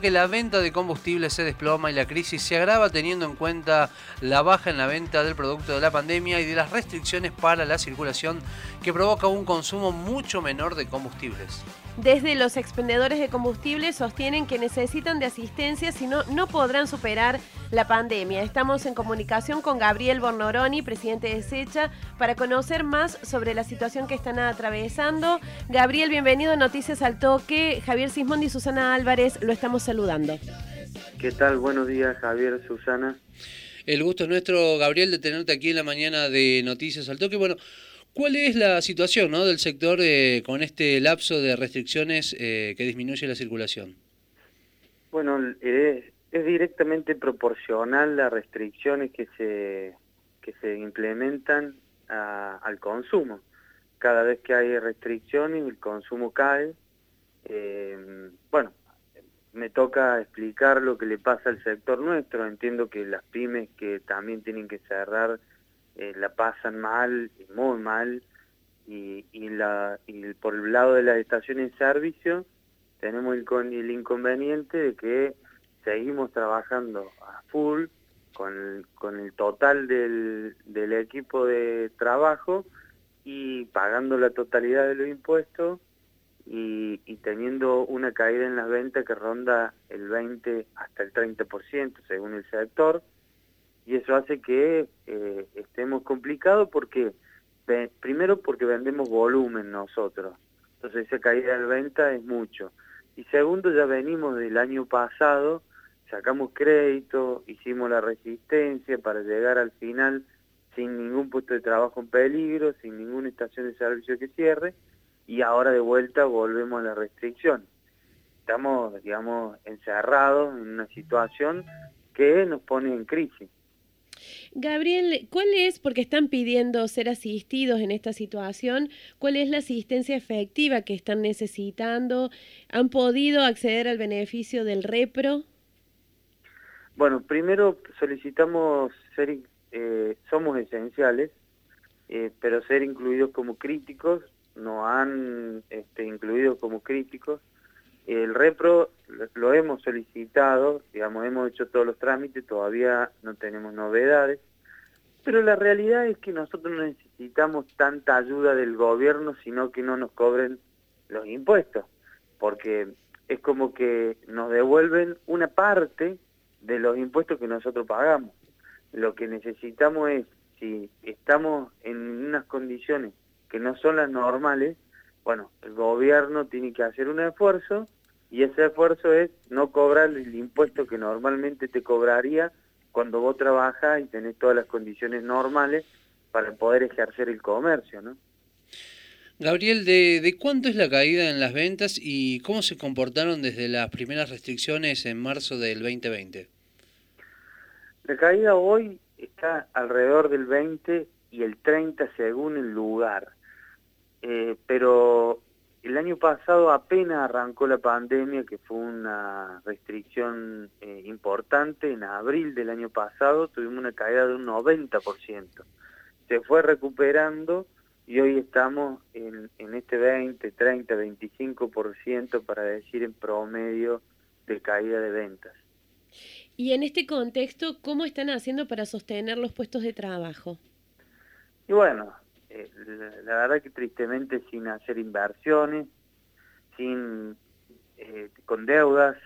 que la venta de combustible se desploma y la crisis se agrava teniendo en cuenta la baja en la venta del producto de la pandemia y de las restricciones para la circulación que provoca un consumo mucho menor de combustibles. Desde los expendedores de combustible sostienen que necesitan de asistencia, si no, no podrán superar la pandemia. Estamos en comunicación con Gabriel Bornoroni, presidente de SECHA, para conocer más sobre la situación que están atravesando. Gabriel, bienvenido a Noticias al Toque. Javier Sismondi y Susana Álvarez lo estamos saludando. ¿Qué tal? Buenos días, Javier, Susana. El gusto es nuestro, Gabriel, de tenerte aquí en la mañana de Noticias al Toque. Bueno, ¿Cuál es la situación ¿no? del sector eh, con este lapso de restricciones eh, que disminuye la circulación? Bueno, es, directamente proporcional las restricciones que se, que se implementan al consumo. Cada vez que hay restricciones el consumo cae. Eh, bueno, me toca explicar lo que le pasa al sector nuestro. Entiendo que las pymes que también tienen que cerrar eh, la pasan mal, muy mal, y, la, por el lado de las estaciones de servicio tenemos el, inconveniente de que seguimos trabajando a full con el, total del, equipo de trabajo y pagando la totalidad de los impuestos y, y, teniendo una caída en las ventas que ronda el 20 hasta el 30% según el sector y eso hace que eh, estemos complicados porque, primero porque vendemos volumen nosotros, entonces esa caída de venta es mucho. Y segundo, ya venimos del año pasado, sacamos crédito, hicimos la resistencia para llegar al final sin ningún puesto de trabajo en peligro, sin ninguna estación de servicio que cierre, y ahora de vuelta volvemos a la restricción. Estamos, digamos, encerrados en una situación que nos pone en crisis. Gabriel, ¿cuál es, porque están pidiendo ser asistidos en esta situación, cuál es la asistencia efectiva que están necesitando? ¿Han podido acceder al beneficio del repro? Bueno, primero solicitamos ser, eh, somos esenciales, eh, pero ser incluidos como críticos, no han este, incluido como críticos. El repro lo hemos solicitado, digamos, hemos hecho todos los trámites, todavía no tenemos novedades, pero la realidad es que nosotros no necesitamos tanta ayuda del gobierno, sino que no nos cobren los impuestos, porque es como que nos devuelven una parte de los impuestos que nosotros pagamos. Lo que necesitamos es, si estamos en unas condiciones que no son las normales, bueno, el gobierno tiene que hacer un esfuerzo y ese esfuerzo es no cobrar el impuesto que normalmente te cobraría cuando vos trabajas y tenés todas las condiciones normales para poder ejercer el comercio, ¿no? Gabriel, ¿de, ¿de cuánto es la caída en las ventas y cómo se comportaron desde las primeras restricciones en marzo del 2020? La caída hoy está alrededor del 20 y el 30 según el lugar, eh, pero el año pasado apenas arrancó la pandemia, que fue una restricción eh, importante, en abril del año pasado tuvimos una caída de un 90%. Se fue recuperando y hoy estamos en, en este 20, 30, 25% para decir en promedio de caída de ventas. Y en este contexto, ¿cómo están haciendo para sostener los puestos de trabajo? Y bueno, eh, la, verdad que tristemente sin hacer inversiones, sin eh, con deudas,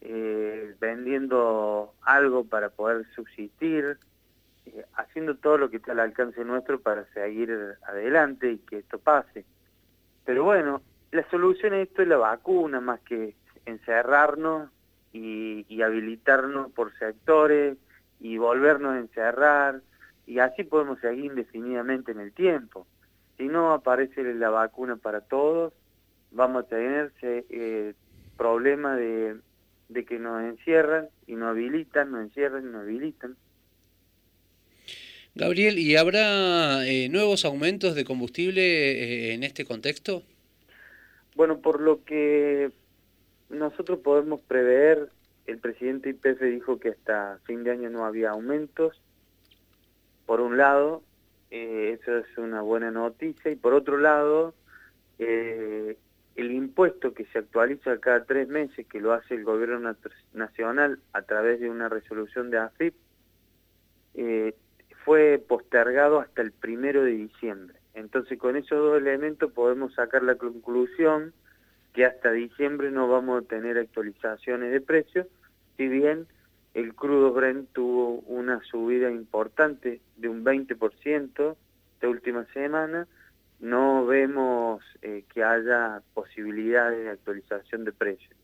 eh, vendiendo algo para poder subsistir, haciendo todo lo que está al alcance nuestro para seguir adelante y que esto pase. Pero bueno, la solución a esto es la vacuna, más que encerrarnos y, y habilitarnos por sectores y volvernos a encerrar y así podemos seguir indefinidamente en el tiempo. Si no aparece la vacuna para todos, vamos a tener eh, problema de, que nos encierran y nos habilitan, nos encierran y nos habilitan. Gabriel, ¿y habrá eh, nuevos aumentos de combustible eh, en este contexto? Bueno, por lo que nosotros podemos prever, el presidente IPF dijo que hasta fin de año no había aumentos, por un lado, eh, eso es una buena noticia, y por otro lado, eh, el impuesto que se actualiza cada tres meses, que lo hace el gobierno nacional a través de una resolución de AFIP, eh, fue postergado hasta el primero de diciembre. Entonces con esos dos elementos podemos sacar la conclusión que hasta diciembre no vamos a tener actualizaciones de precios, si bien el crudo Brent tuvo una subida importante de un 20% esta última semana, no vemos eh, que haya posibilidades de actualización de precios.